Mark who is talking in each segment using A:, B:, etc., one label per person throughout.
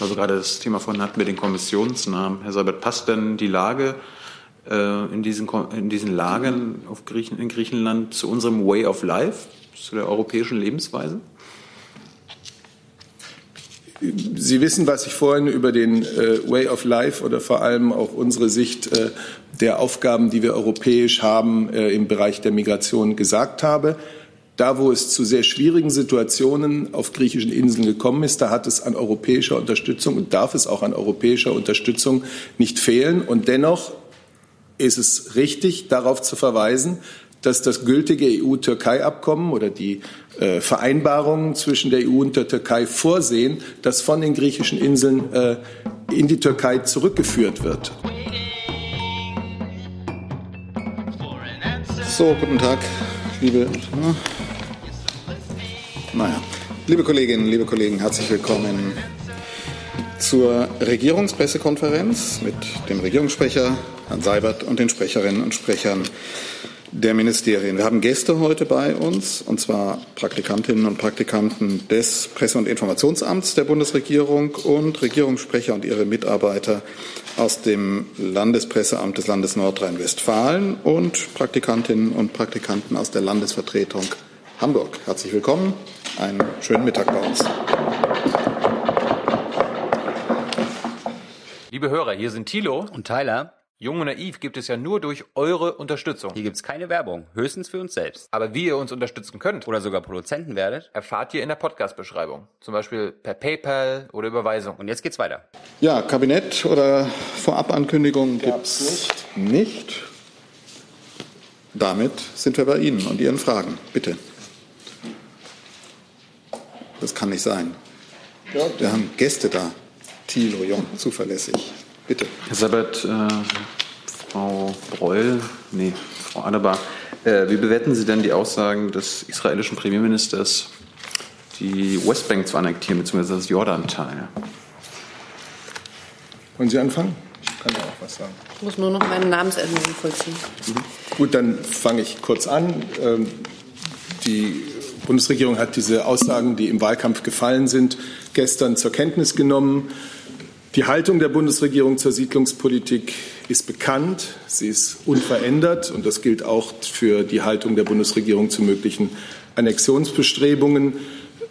A: Also gerade das Thema von hatten wir den Kommissionsnamen. Herr Seibert, passt denn die Lage äh, in, diesen, in diesen Lagern auf Griechen, in Griechenland zu unserem Way of Life, zu der europäischen Lebensweise?
B: Sie wissen, was ich vorhin über den äh, Way of Life oder vor allem auch unsere Sicht äh, der Aufgaben, die wir europäisch haben, äh, im Bereich der Migration gesagt habe. Da, wo es zu sehr schwierigen Situationen auf griechischen Inseln gekommen ist, da hat es an europäischer Unterstützung und darf es auch an europäischer Unterstützung nicht fehlen. Und dennoch ist es richtig, darauf zu verweisen, dass das gültige EU-Türkei-Abkommen oder die äh, Vereinbarungen zwischen der EU und der Türkei vorsehen, dass von den griechischen Inseln äh, in die Türkei zurückgeführt wird.
C: So, guten Tag, liebe, naja, liebe Kolleginnen, liebe Kollegen, herzlich willkommen zur Regierungspressekonferenz mit dem Regierungssprecher Herrn Seibert und den Sprecherinnen und Sprechern der Ministerien. Wir haben Gäste heute bei uns, und zwar Praktikantinnen und Praktikanten des Presse- und Informationsamts der Bundesregierung und Regierungssprecher und ihre Mitarbeiter aus dem Landespresseamt des Landes Nordrhein-Westfalen und Praktikantinnen und Praktikanten aus der Landesvertretung Hamburg. Herzlich willkommen. Einen schönen Mittag bei uns.
D: Liebe Hörer, hier sind Thilo
E: und Tyler.
D: Jung und Naiv gibt es ja nur durch eure Unterstützung.
E: Hier gibt es keine Werbung, höchstens für uns selbst.
D: Aber wie ihr uns unterstützen könnt
E: oder sogar Produzenten werdet,
D: erfahrt ihr in der Podcast-Beschreibung. Zum Beispiel per PayPal oder Überweisung.
E: Und jetzt geht's weiter.
C: Ja, Kabinett oder Vorabankündigung gibt's nicht. nicht. Damit sind wir bei Ihnen und Ihren Fragen. Bitte. Das kann nicht sein. Wir haben Gäste da. Thilo Jung, zuverlässig. Bitte.
A: Herr Sabat, äh, Frau Breul, nee, Frau Adebar, äh, wie bewerten Sie denn die Aussagen des israelischen Premierministers, die Westbank zu annektieren, beziehungsweise das Jordanteil?
B: Wollen Sie anfangen? Ich kann da auch was sagen.
F: Ich muss nur noch meine Namensänderung vollziehen.
B: Mhm. Gut, dann fange ich kurz an. Ähm, die Bundesregierung hat diese Aussagen, die im Wahlkampf gefallen sind, gestern zur Kenntnis genommen. Die Haltung der Bundesregierung zur Siedlungspolitik ist bekannt, sie ist unverändert und das gilt auch für die Haltung der Bundesregierung zu möglichen Annexionsbestrebungen.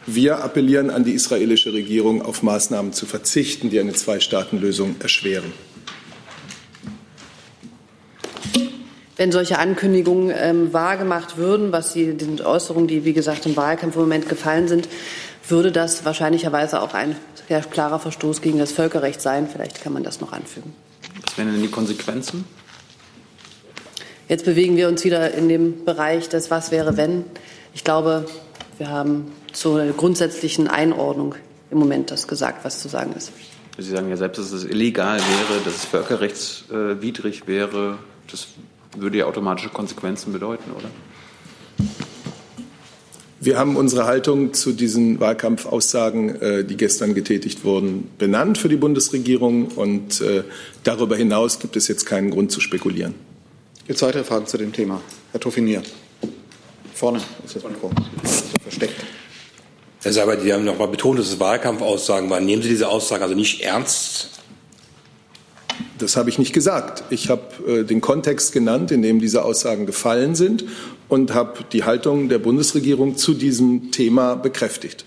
B: Wir appellieren an die israelische Regierung, auf Maßnahmen zu verzichten, die eine Zwei-Staaten-Lösung erschweren.
F: Wenn solche Ankündigungen ähm, wahrgemacht würden, was sie den Äußerungen, die wie gesagt im Wahlkampf im Moment gefallen sind, würde das wahrscheinlicherweise auch ein sehr klarer Verstoß gegen das Völkerrecht sein. Vielleicht kann man das noch anfügen.
A: Was wären denn die Konsequenzen?
F: Jetzt bewegen wir uns wieder in dem Bereich des Was wäre wenn. Ich glaube, wir haben zur grundsätzlichen Einordnung im Moment das gesagt, was zu sagen ist.
A: Sie sagen ja selbst, dass es illegal wäre, dass es völkerrechtswidrig wäre. Das würde ja automatische Konsequenzen bedeuten, oder?
B: Wir haben unsere Haltung zu diesen Wahlkampfaussagen, äh, die gestern getätigt wurden, benannt für die Bundesregierung. Und äh, darüber hinaus gibt es jetzt keinen Grund zu spekulieren.
C: Jetzt weitere Fragen zu dem Thema. Herr Toffinier. Vorne ist das Mikro. versteckt.
G: Herr Seibert, Sie haben noch mal betont, dass es Wahlkampfaussagen waren. Nehmen Sie diese Aussagen also nicht ernst?
B: Das habe ich nicht gesagt. Ich habe äh, den Kontext genannt, in dem diese Aussagen gefallen sind und habe die Haltung der Bundesregierung zu diesem Thema bekräftigt.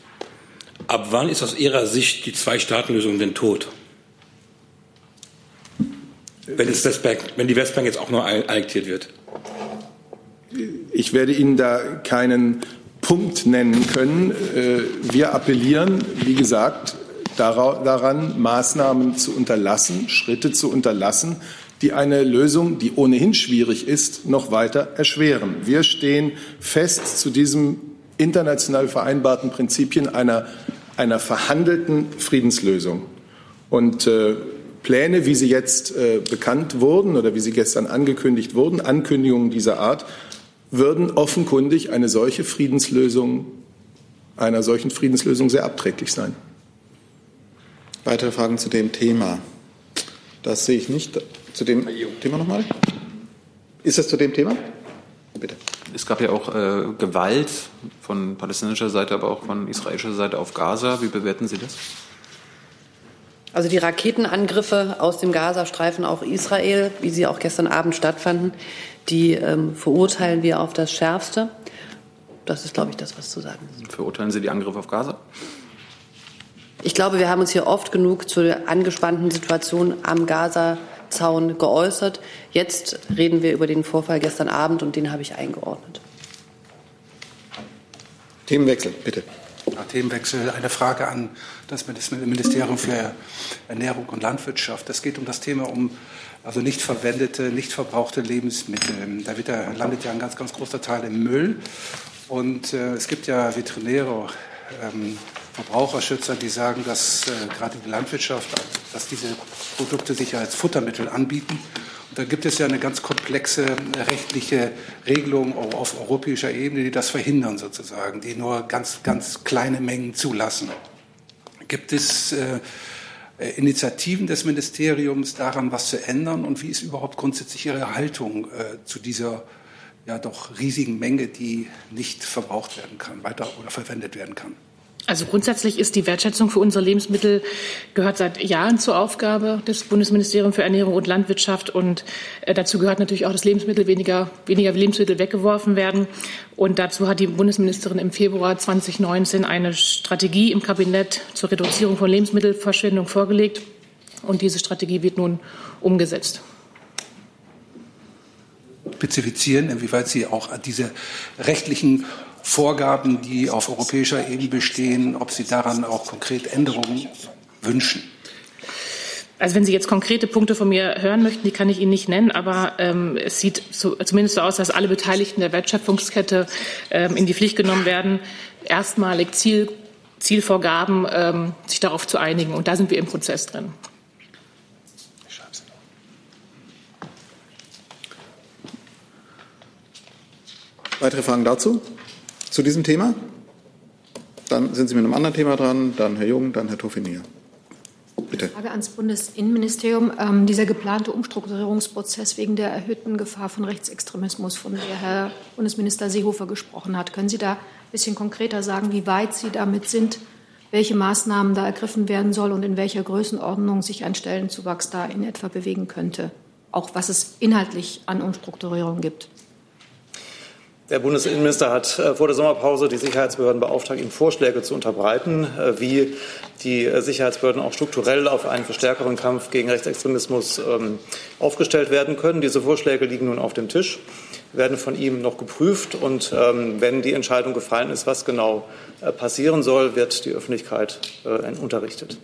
G: Ab wann ist aus Ihrer Sicht die Zwei-Staaten-Lösung denn tot? Wenn, es Westbank, wenn die Westbank jetzt auch nur annektiert wird?
B: Ich werde Ihnen da keinen Punkt nennen können. Äh, wir appellieren, wie gesagt, daran, Maßnahmen zu unterlassen, Schritte zu unterlassen, die eine Lösung, die ohnehin schwierig ist, noch weiter erschweren. Wir stehen fest zu diesem international vereinbarten Prinzipien einer, einer verhandelten Friedenslösung. Und äh, Pläne, wie sie jetzt äh, bekannt wurden oder wie sie gestern angekündigt wurden, Ankündigungen dieser Art, würden offenkundig eine solche Friedenslösung, einer solchen Friedenslösung sehr abträglich sein.
C: Weitere Fragen zu dem Thema? Das sehe ich nicht. Zu dem Thema nochmal? Ist das zu dem Thema?
A: Bitte. Es gab ja auch äh, Gewalt von palästinensischer Seite, aber auch von israelischer Seite auf Gaza. Wie bewerten Sie das?
F: Also die Raketenangriffe aus dem Gazastreifen, auch Israel, wie sie auch gestern Abend stattfanden, die ähm, verurteilen wir auf das Schärfste. Das ist, glaube ich, das, was zu sagen ist.
A: Verurteilen Sie die Angriffe auf Gaza?
F: Ich glaube, wir haben uns hier oft genug zur angespannten Situation am Gaza-Zaun geäußert. Jetzt reden wir über den Vorfall gestern Abend und den habe ich eingeordnet.
C: Themenwechsel, bitte.
H: Ja, Themenwechsel. Eine Frage an das Ministerium für Ernährung und Landwirtschaft. Es geht um das Thema um also nicht verwendete, nicht verbrauchte Lebensmittel. Da wird ja, landet ja ein ganz, ganz großer Teil im Müll. Und äh, es gibt ja Veterinäre, ähm, Verbraucherschützer, die sagen, dass äh, gerade die Landwirtschaft, dass diese Produkte sich als Futtermittel anbieten. Und da gibt es ja eine ganz komplexe äh, rechtliche Regelung auf europäischer Ebene, die das verhindern sozusagen, die nur ganz, ganz kleine Mengen zulassen. Gibt es äh, äh, Initiativen des Ministeriums daran, was zu ändern? Und wie ist überhaupt grundsätzlich Ihre Haltung äh, zu dieser ja doch riesigen Menge, die nicht verbraucht werden kann, weiter oder verwendet werden kann?
I: Also grundsätzlich ist die Wertschätzung für unsere Lebensmittel gehört seit Jahren zur Aufgabe des Bundesministeriums für Ernährung und Landwirtschaft und äh, dazu gehört natürlich auch, dass Lebensmittel weniger, weniger Lebensmittel weggeworfen werden. Und dazu hat die Bundesministerin im Februar 2019 eine Strategie im Kabinett zur Reduzierung von Lebensmittelverschwendung vorgelegt. Und diese Strategie wird nun umgesetzt
H: spezifizieren, inwieweit Sie auch diese rechtlichen Vorgaben, die auf europäischer Ebene bestehen, ob Sie daran auch konkret Änderungen wünschen?
I: Also wenn Sie jetzt konkrete Punkte von mir hören möchten, die kann ich Ihnen nicht nennen, aber ähm, es sieht so, zumindest so aus, dass alle Beteiligten der Wertschöpfungskette ähm, in die Pflicht genommen werden, erstmalig Ziel, Zielvorgaben ähm, sich darauf zu einigen. Und da sind wir im Prozess drin.
C: Weitere Fragen dazu? Zu diesem Thema? Dann sind Sie mit einem anderen Thema dran, dann Herr Jung, dann Herr Toffinier.
J: Bitte. Frage ans Bundesinnenministerium. Ähm, dieser geplante Umstrukturierungsprozess wegen der erhöhten Gefahr von Rechtsextremismus, von der Herr Bundesminister Seehofer gesprochen hat, können Sie da ein bisschen konkreter sagen, wie weit Sie damit sind, welche Maßnahmen da ergriffen werden soll und in welcher Größenordnung sich ein Stellenzuwachs da in etwa bewegen könnte? Auch was es inhaltlich an Umstrukturierung gibt.
K: Der Bundesinnenminister hat äh, vor der Sommerpause die Sicherheitsbehörden beauftragt, ihm Vorschläge zu unterbreiten, äh, wie die äh, Sicherheitsbehörden auch strukturell auf einen verstärkeren Kampf gegen Rechtsextremismus ähm, aufgestellt werden können. Diese Vorschläge liegen nun auf dem Tisch, werden von ihm noch geprüft. Und ähm, wenn die Entscheidung gefallen ist, was genau passieren soll, wird die Öffentlichkeit unterrichtet.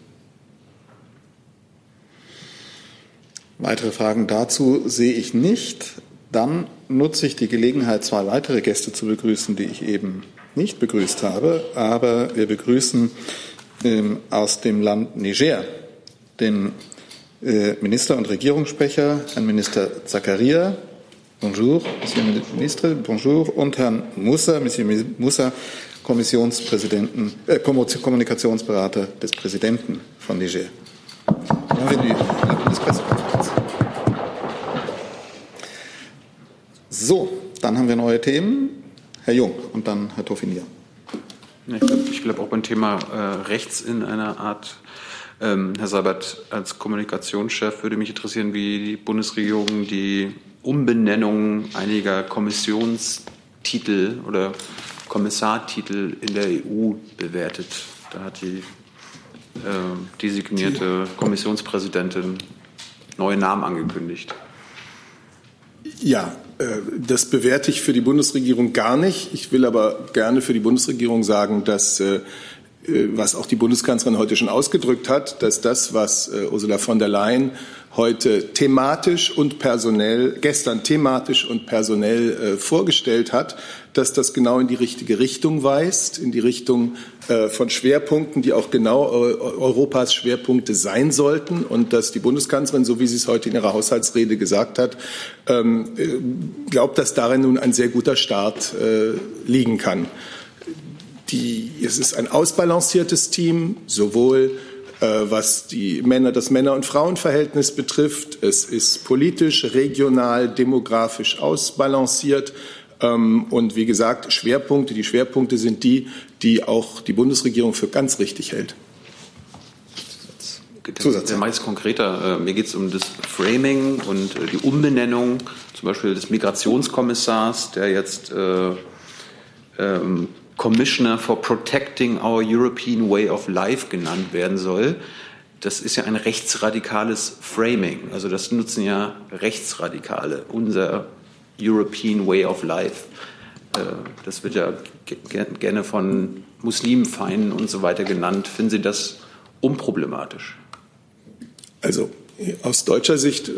C: Weitere Fragen dazu sehe ich nicht. Dann nutze ich die Gelegenheit, zwei weitere Gäste zu begrüßen, die ich eben nicht begrüßt habe. Aber wir begrüßen ähm, aus dem Land Niger den äh, Minister und Regierungssprecher, Herrn Minister Zakaria. Bonjour, Monsieur le Ministre, bonjour. Und Herrn Musa, Monsieur Musa, Kommissionspräsidenten, äh, Kommunikationsberater des Präsidenten von Niger. Bienvenue à la So, dann haben wir neue Themen. Herr Jung und dann Herr Toffinier.
A: Ich bleibe auch beim Thema äh, rechts in einer Art. Ähm, Herr Seibert, als Kommunikationschef würde mich interessieren, wie die Bundesregierung die Umbenennung einiger Kommissionstitel oder Kommissartitel in der EU bewertet. Da hat die äh, designierte Kommissionspräsidentin neue Namen angekündigt.
B: Ja, das bewerte ich für die Bundesregierung gar nicht. Ich will aber gerne für die Bundesregierung sagen, dass äh, äh, was auch die Bundeskanzlerin heute schon ausgedrückt hat, dass das, was Ursula von der Leyen heute thematisch und personell, gestern thematisch und personell vorgestellt hat, dass das genau in die richtige Richtung weist, in die Richtung äh, von Schwerpunkten, die auch genau äh, Europas Schwerpunkte sein sollten und dass die Bundeskanzlerin, so wie sie es heute in ihrer Haushaltsrede gesagt hat, ähm, äh, glaubt, dass darin nun ein sehr guter Start liegen kann. Die, es ist ein ausbalanciertes Team, sowohl was die Männer, das Männer- und Frauenverhältnis betrifft. Es ist politisch, regional, demografisch ausbalanciert. Ähm, und wie gesagt, Schwerpunkte, die Schwerpunkte sind die, die auch die Bundesregierung für ganz richtig hält.
A: Zusatz. Meist konkreter. Äh, mir geht es um das Framing und äh, die Umbenennung, zum Beispiel des Migrationskommissars, der jetzt äh, ähm, Commissioner for Protecting Our European Way of Life genannt werden soll. Das ist ja ein rechtsradikales Framing. Also das nutzen ja Rechtsradikale, unser European Way of Life. Äh, das wird ja gerne von Muslimfeinden und so weiter genannt. Finden Sie das unproblematisch?
B: Also aus deutscher Sicht,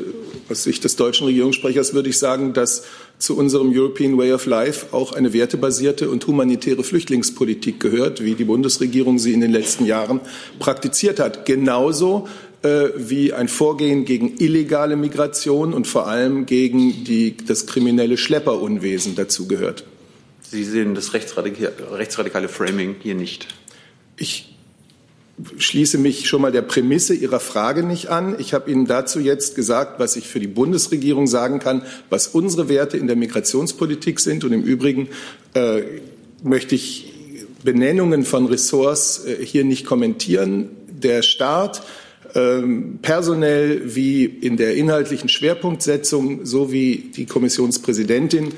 B: aus Sicht des deutschen Regierungssprechers würde ich sagen, dass zu unserem European Way of Life auch eine wertebasierte und humanitäre Flüchtlingspolitik gehört, wie die Bundesregierung sie in den letzten Jahren praktiziert hat. Genauso äh, wie ein Vorgehen gegen illegale Migration und vor allem gegen die, das kriminelle Schlepperunwesen dazu gehört.
A: Sie sehen das rechtsradikale, rechtsradikale Framing hier nicht.
B: Ich schließe mich schon mal der Prämisse Ihrer Frage nicht an. Ich habe Ihnen dazu jetzt gesagt, was ich für die Bundesregierung sagen kann, was unsere Werte in der Migrationspolitik sind. Und im Übrigen äh, möchte ich Benennungen von Ressorts äh, hier nicht kommentieren. Der Staat personell wie in der inhaltlichen Schwerpunktsetzung, so wie die Kommissionspräsidentin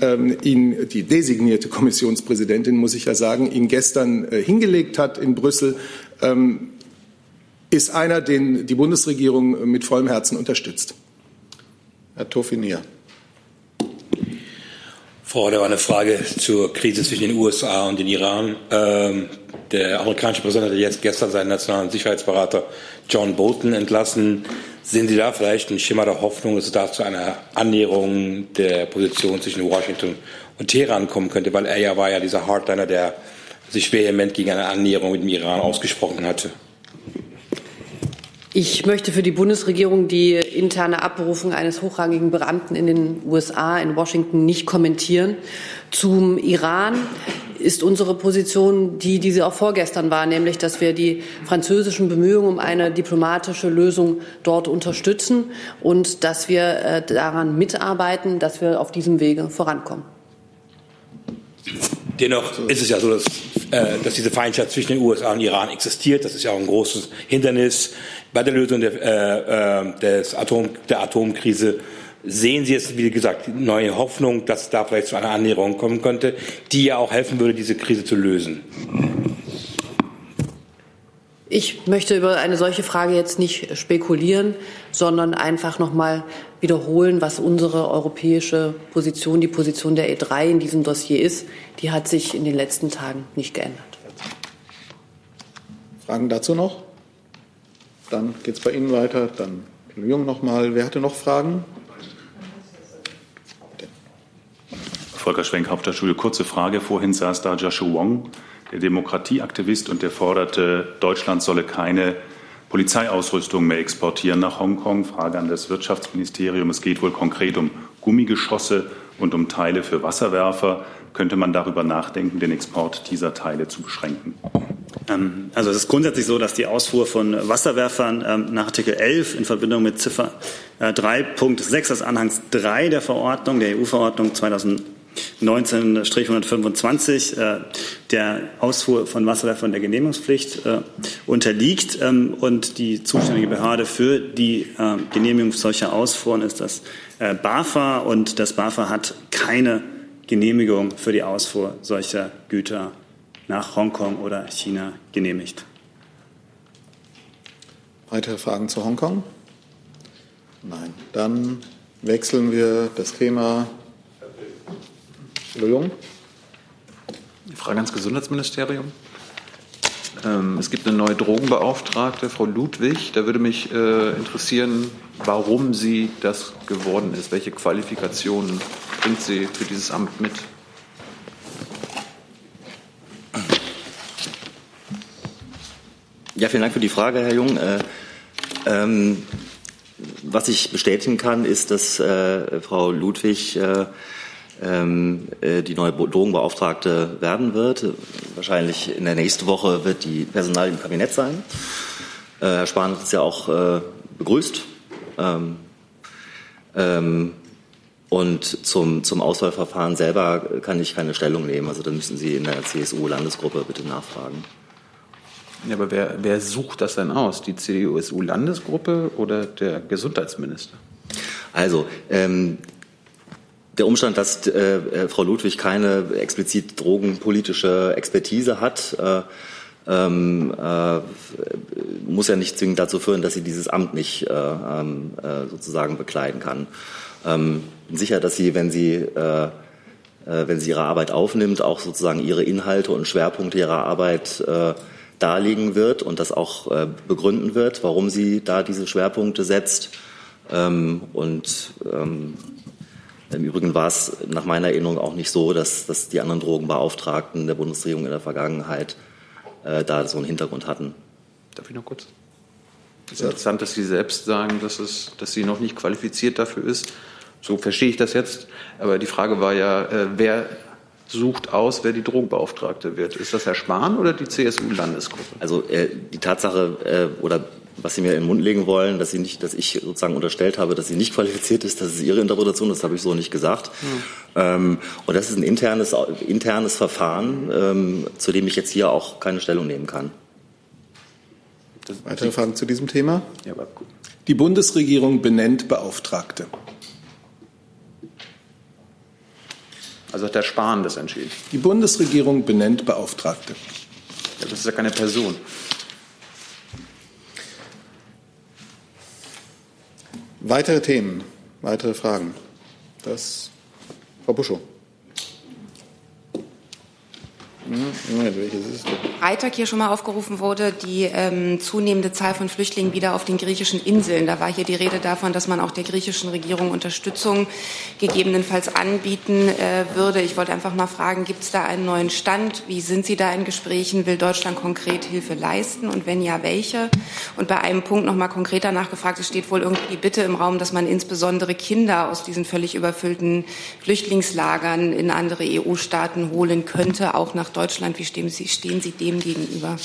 B: ähm, ihn, die designierte Kommissionspräsidentin, muss ich ja sagen, ihn gestern äh, hingelegt hat in Brüssel, ähm, ist einer, den die Bundesregierung mit vollem Herzen unterstützt.
C: Herr Tofinier.
G: Frau, war eine Frage zur Krise zwischen den USA und den Iran. Ähm, der amerikanische Präsident hat jetzt gestern seinen nationalen Sicherheitsberater John Bolton entlassen. Sehen Sie da vielleicht einen Schimmer der Hoffnung, dass es da zu einer Annäherung der Position zwischen Washington und Teheran kommen könnte? Weil er ja war ja dieser Hardliner, der sich vehement gegen eine Annäherung mit dem Iran ausgesprochen hatte.
F: Ich möchte für die Bundesregierung die interne Abberufung eines hochrangigen Beamten in den USA, in Washington, nicht kommentieren. Zum Iran ist unsere Position die, die sie auch vorgestern war, nämlich, dass wir die französischen Bemühungen um eine diplomatische Lösung dort unterstützen und dass wir äh, daran mitarbeiten, dass wir auf diesem Wege vorankommen.
G: Dennoch ist es ja so, dass, äh, dass diese Feindschaft zwischen den USA und Iran existiert. Das ist ja auch ein großes Hindernis bei der Lösung der, äh, äh, des Atom, der Atomkrise sehen Sie jetzt, wie gesagt, neue Hoffnung, dass da vielleicht zu einer Annäherung kommen könnte, die ja auch helfen würde, diese Krise zu lösen?
F: Ich möchte über eine solche Frage jetzt nicht spekulieren, sondern einfach noch mal wiederholen, was unsere europäische Position, die Position der E3 in diesem Dossier ist. Die hat sich in den letzten Tagen nicht geändert.
C: Fragen dazu noch? Dann geht es bei Ihnen weiter. Dann Herr Jung noch mal. Wer hatte noch Fragen?
L: Volker Schwenk, Hauptstadtschule. Kurze Frage. Vorhin saß da Joshua Wong, der Demokratieaktivist, und der forderte, Deutschland solle keine Polizeiausrüstung mehr exportieren nach Hongkong. Frage an das Wirtschaftsministerium. Es geht wohl konkret um Gummigeschosse und um Teile für Wasserwerfer. Könnte man darüber nachdenken, den Export dieser Teile zu beschränken?
M: Ähm, also es ist grundsätzlich so, dass die Ausfuhr von Wasserwerfern ähm, nach Artikel 11 in Verbindung mit Ziffer 3.6 äh, des Anhangs 3 der Verordnung, der EU-Verordnung 2019-125 äh, der Ausfuhr von Wasserwerfern der Genehmigungspflicht äh, unterliegt. Ähm, und die zuständige Behörde für die Genehmigung solcher Ausfuhren ist das BAFA. Und das BAFA hat keine Genehmigung für die Ausfuhr solcher Güter nach Hongkong oder China genehmigt.
C: Weitere Fragen zu Hongkong? Nein. Dann wechseln wir das Thema. Jung.
A: Frage ans Gesundheitsministerium. Ähm, es gibt eine neue Drogenbeauftragte, Frau Ludwig. Da würde mich äh, interessieren, warum sie das geworden ist. Welche Qualifikationen bringt sie für dieses Amt mit?
N: Ja, vielen Dank für die Frage, Herr Jung. Äh, ähm, was ich bestätigen kann, ist, dass äh, Frau Ludwig äh, ähm, äh, die neue Drogenbeauftragte werden wird. Wahrscheinlich in der nächsten Woche wird die Personal im Kabinett sein. Äh, Herr Spahn hat es ja auch äh, begrüßt. Ähm, ähm, und zum, zum Auswahlverfahren selber kann ich keine Stellung nehmen. Also da müssen Sie in der CSU-Landesgruppe bitte nachfragen.
A: Ja, aber wer, wer sucht das denn aus? Die CDU-SU-Landesgruppe oder der Gesundheitsminister?
N: Also, ähm, der Umstand, dass äh, äh, Frau Ludwig keine explizit drogenpolitische Expertise hat, äh, ähm, äh, muss ja nicht zwingend dazu führen, dass sie dieses Amt nicht äh, ähm, äh, sozusagen bekleiden kann. Ähm, sicher, dass sie, wenn sie, wenn sie ihre Arbeit aufnimmt, auch sozusagen ihre Inhalte und Schwerpunkte ihrer Arbeit darlegen wird und das auch begründen wird, warum sie da diese Schwerpunkte setzt. Ähm, und ähm, im Übrigen war es nach meiner Erinnerung auch nicht so, dass, dass die anderen Drogenbeauftragten der Bundesregierung in der Vergangenheit äh, da so einen Hintergrund hatten.
A: Darf ich noch kurz? Es ist interessant, dass Sie selbst sagen, dass, es, dass sie noch nicht qualifiziert dafür ist. So verstehe ich das jetzt. Aber die Frage war ja, äh, wer sucht aus, wer die Drogenbeauftragte wird. Ist das Herr Spahn oder die CSU-Landesgruppe?
N: Also äh, die Tatsache äh, oder was Sie mir in den Mund legen wollen, dass Sie nicht, dass ich sozusagen unterstellt habe, dass sie nicht qualifiziert ist, das ist Ihre Interpretation, das habe ich so nicht gesagt. Hm. Ähm, und das ist ein internes, internes Verfahren, ähm, zu dem ich jetzt hier auch keine Stellung nehmen kann.
C: Weitere Fragen zu diesem Thema?
B: Ja, die Bundesregierung benennt Beauftragte.
A: Also hat der Spahn das entschieden?
B: Die Bundesregierung benennt Beauftragte.
A: Ja, das ist ja keine Person.
C: Weitere Themen, weitere Fragen? Das, Frau Buschow.
O: Freitag hier schon mal aufgerufen wurde, die ähm, zunehmende Zahl von Flüchtlingen wieder auf den griechischen Inseln. Da war hier die Rede davon, dass man auch der griechischen Regierung Unterstützung gegebenenfalls anbieten äh, würde. Ich wollte einfach mal fragen, gibt es da einen neuen Stand? Wie sind Sie da in Gesprächen? Will Deutschland konkret Hilfe leisten? Und wenn ja, welche? Und bei einem Punkt noch mal konkreter nachgefragt, es steht wohl irgendwie die Bitte im Raum, dass man insbesondere Kinder aus diesen völlig überfüllten Flüchtlingslagern in andere EU-Staaten holen könnte, auch nach Deutschland. Wie stehen Sie, stehen Sie dem gegenüber?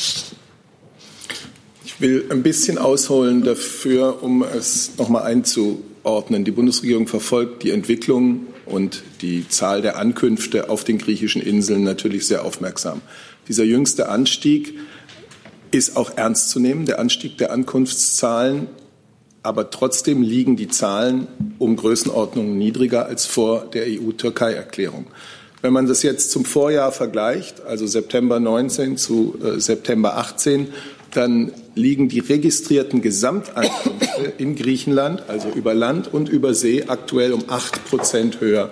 B: Ich will ein bisschen ausholen dafür, um es noch mal einzuordnen. Die Bundesregierung verfolgt die Entwicklung und die Zahl der Ankünfte auf den griechischen Inseln natürlich sehr aufmerksam. Dieser jüngste Anstieg ist auch ernst zu nehmen, der Anstieg der Ankunftszahlen. Aber trotzdem liegen die Zahlen um Größenordnungen niedriger als vor der EU-Türkei-Erklärung. Wenn man das jetzt zum Vorjahr vergleicht, also September 19 zu äh, September 18, dann liegen die registrierten Gesamtankünfte in Griechenland, also über Land und über See, aktuell um acht Prozent höher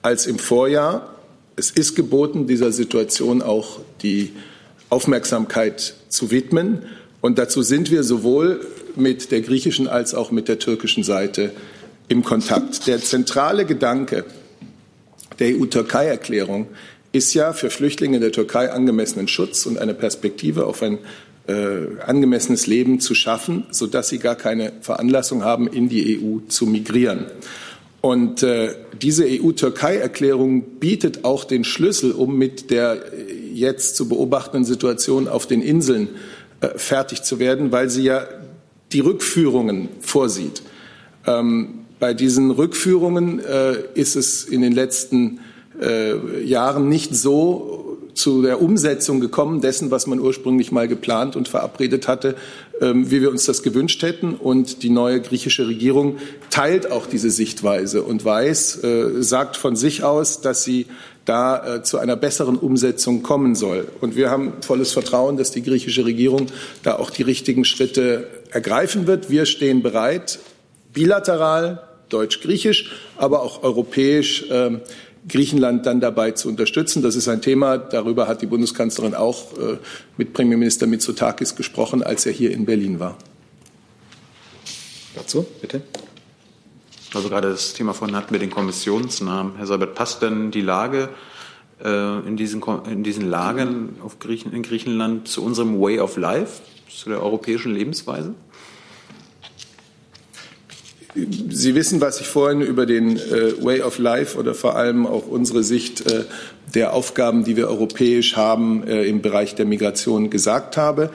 B: als im Vorjahr. Es ist geboten, dieser Situation auch die Aufmerksamkeit zu widmen. Und dazu sind wir sowohl mit der griechischen als auch mit der türkischen Seite im Kontakt. Der zentrale Gedanke der EU-Türkei-Erklärung ist ja für Flüchtlinge in der Türkei angemessenen Schutz und eine Perspektive auf ein äh, angemessenes Leben zu schaffen, sodass sie gar keine Veranlassung haben, in die EU zu migrieren. Und äh, diese EU-Türkei-Erklärung bietet auch den Schlüssel, um mit der jetzt zu beobachtenden Situation auf den Inseln äh, fertig zu werden, weil sie ja die Rückführungen vorsieht. Ähm, bei diesen Rückführungen äh, ist es in den letzten äh, Jahren nicht so zu der Umsetzung gekommen dessen, was man ursprünglich mal geplant und verabredet hatte, ähm, wie wir uns das gewünscht hätten. Und die neue griechische Regierung teilt auch diese Sichtweise und weiß, äh, sagt von sich aus, dass sie da äh, zu einer besseren Umsetzung kommen soll. Und wir haben volles Vertrauen, dass die griechische Regierung da auch die richtigen Schritte ergreifen wird. Wir stehen bereit, bilateral deutsch-griechisch, aber auch europäisch äh, Griechenland dann dabei zu unterstützen. Das ist ein Thema, darüber hat die Bundeskanzlerin auch äh, mit Premierminister Mitsotakis gesprochen, als er hier in Berlin war.
C: Dazu, bitte.
A: Also gerade das Thema von hatten wir den Kommissionsnamen. Herr Seibert, passt denn die Lage äh, in, diesen, in diesen Lagern auf Griechen, in Griechenland zu unserem Way of Life, zu der europäischen Lebensweise?
B: Sie wissen, was ich vorhin über den äh, Way of Life oder vor allem auch unsere Sicht äh, der Aufgaben, die wir europäisch haben, äh, im Bereich der Migration gesagt habe.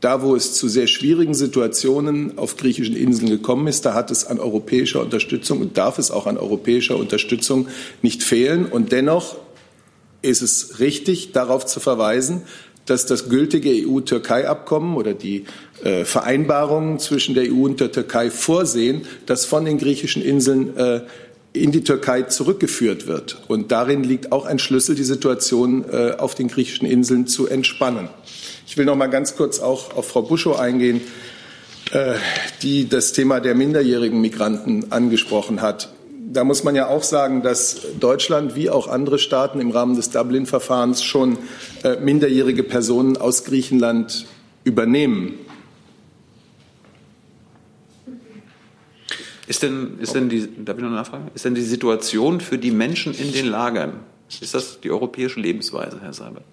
B: Da, wo es zu sehr schwierigen Situationen auf griechischen Inseln gekommen ist, da hat es an europäischer Unterstützung und darf es auch an europäischer Unterstützung nicht fehlen. Und dennoch ist es richtig, darauf zu verweisen, dass das gültige EU-Türkei-Abkommen oder die äh, Vereinbarungen zwischen der EU und der Türkei vorsehen, dass von den griechischen Inseln äh, in die Türkei zurückgeführt wird. Und darin liegt auch ein Schlüssel, die Situation äh, auf den griechischen Inseln zu entspannen. Ich will noch mal ganz kurz auch auf Frau Buschow eingehen, äh, die das Thema der minderjährigen Migranten angesprochen hat. Da muss man ja auch sagen, dass Deutschland wie auch andere Staaten im Rahmen des Dublin-Verfahrens schon äh, minderjährige Personen aus Griechenland übernehmen.
A: Ist denn, ist denn die, darf ich noch nachfragen? Ist denn die Situation für die Menschen in den Lagern, ist das die europäische Lebensweise, Herr Seibert?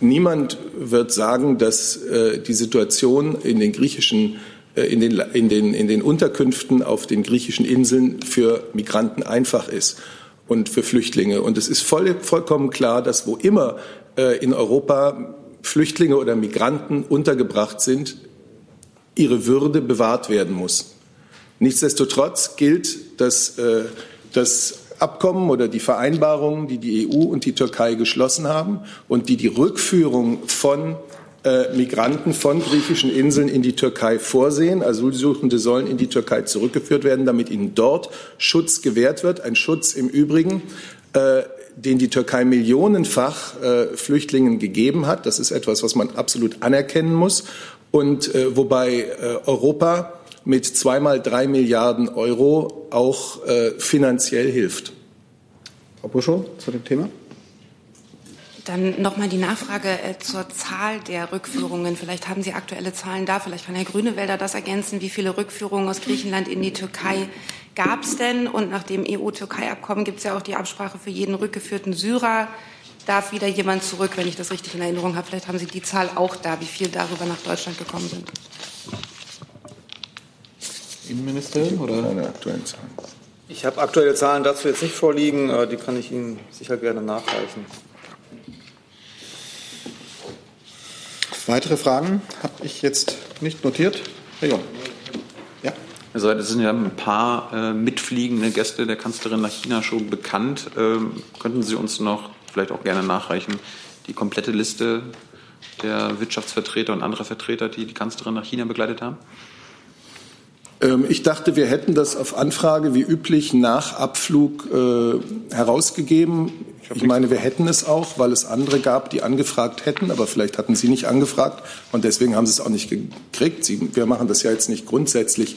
B: Niemand wird sagen, dass äh, die Situation in den griechischen äh, in den, in, den, in den Unterkünften auf den griechischen Inseln für Migranten einfach ist und für Flüchtlinge. Und es ist voll, vollkommen klar, dass wo immer äh, in Europa Flüchtlinge oder Migranten untergebracht sind, ihre Würde bewahrt werden muss. Nichtsdestotrotz gilt, dass äh, das Abkommen oder die Vereinbarungen, die die EU und die Türkei geschlossen haben und die die Rückführung von äh, Migranten von griechischen Inseln in die Türkei vorsehen. Asylsuchende sollen in die Türkei zurückgeführt werden, damit ihnen dort Schutz gewährt wird. Ein Schutz im Übrigen, äh, den die Türkei millionenfach äh, Flüchtlingen gegeben hat. Das ist etwas, was man absolut anerkennen muss. Und äh, wobei äh, Europa mit zweimal drei Milliarden Euro auch äh, finanziell hilft.
C: Frau Buschow zu dem Thema.
O: Dann nochmal die Nachfrage äh, zur Zahl der Rückführungen. Vielleicht haben Sie aktuelle Zahlen da. Vielleicht kann Herr Grünewälder das ergänzen. Wie viele Rückführungen aus Griechenland in die Türkei gab es denn? Und nach dem EU-Türkei-Abkommen gibt es ja auch die Absprache für jeden rückgeführten Syrer. Darf wieder jemand zurück, wenn ich das richtig in Erinnerung habe? Vielleicht haben Sie die Zahl auch da, wie viele darüber nach Deutschland gekommen sind.
C: Innenministerium oder?
B: Keine aktuellen Zahlen.
K: Ich habe aktuelle Zahlen dazu jetzt nicht vorliegen. Die kann ich Ihnen sicher gerne nachreichen.
C: Weitere Fragen habe ich jetzt nicht notiert. Herr Jung.
A: Ja. Also es sind ja ein paar äh, mitfliegende Gäste der Kanzlerin nach China schon bekannt. Ähm, könnten Sie uns noch vielleicht auch gerne nachreichen die komplette Liste der Wirtschaftsvertreter und anderer Vertreter, die die Kanzlerin nach China begleitet haben?
B: Ähm, ich dachte, wir hätten das auf Anfrage wie üblich nach Abflug äh, herausgegeben. Ich meine, wir hätten es auch, weil es andere gab, die angefragt hätten, aber vielleicht hatten Sie nicht angefragt und deswegen haben Sie es auch nicht gekriegt. Sie, wir machen das ja jetzt nicht grundsätzlich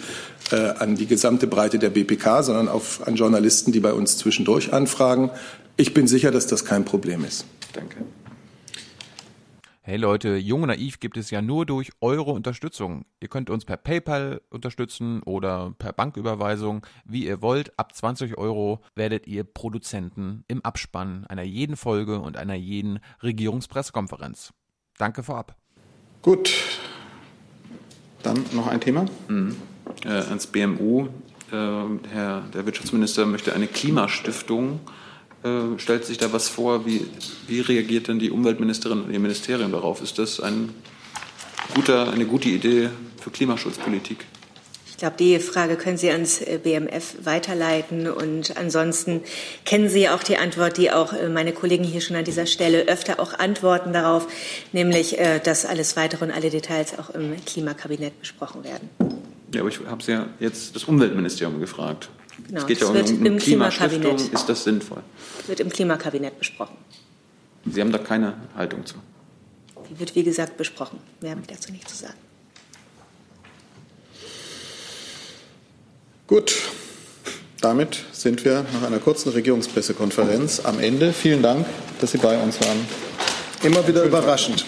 B: äh, an die gesamte Breite der BPK, sondern auf, an Journalisten, die bei uns zwischendurch anfragen. Ich bin sicher, dass das kein Problem ist.
A: Danke.
P: Hey Leute, Jung und Naiv gibt es ja nur durch eure Unterstützung. Ihr könnt uns per PayPal unterstützen oder per Banküberweisung, wie ihr wollt. Ab 20 Euro werdet ihr Produzenten im Abspann einer jeden Folge und einer jeden Regierungspressekonferenz. Danke vorab.
C: Gut. Dann noch ein Thema.
A: Mhm. Äh, ans BMU. Äh, Herr, der Wirtschaftsminister möchte eine Klimastiftung äh, stellt sich da was vor? Wie, wie reagiert denn die Umweltministerin und ihr Ministerium darauf? Ist das ein guter, eine gute Idee für Klimaschutzpolitik?
Q: Ich glaube, die Frage können Sie ans äh, BMF weiterleiten. Und ansonsten kennen Sie auch die Antwort, die auch äh, meine Kollegen hier schon an dieser Stelle öfter auch antworten darauf, nämlich, dass alles weitere und alle Details auch im Klimakabinett besprochen werden.
A: Ja, aber ich habe Sie ja jetzt das Umweltministerium gefragt.
Q: Genau,
A: es geht ja
Q: das
A: um,
Q: wird
A: um
Q: im
A: Klimastiftung.
Q: Klimakabinett.
A: Ist das sinnvoll?
Q: Wird im Klimakabinett besprochen.
A: Sie haben da keine Haltung zu.
Q: Die wird, wie gesagt, besprochen. Mehr habe ich dazu nicht zu sagen.
C: Gut. Damit sind wir nach einer kurzen Regierungspressekonferenz am Ende. Vielen Dank, dass Sie bei uns waren.
B: Immer wieder überraschend.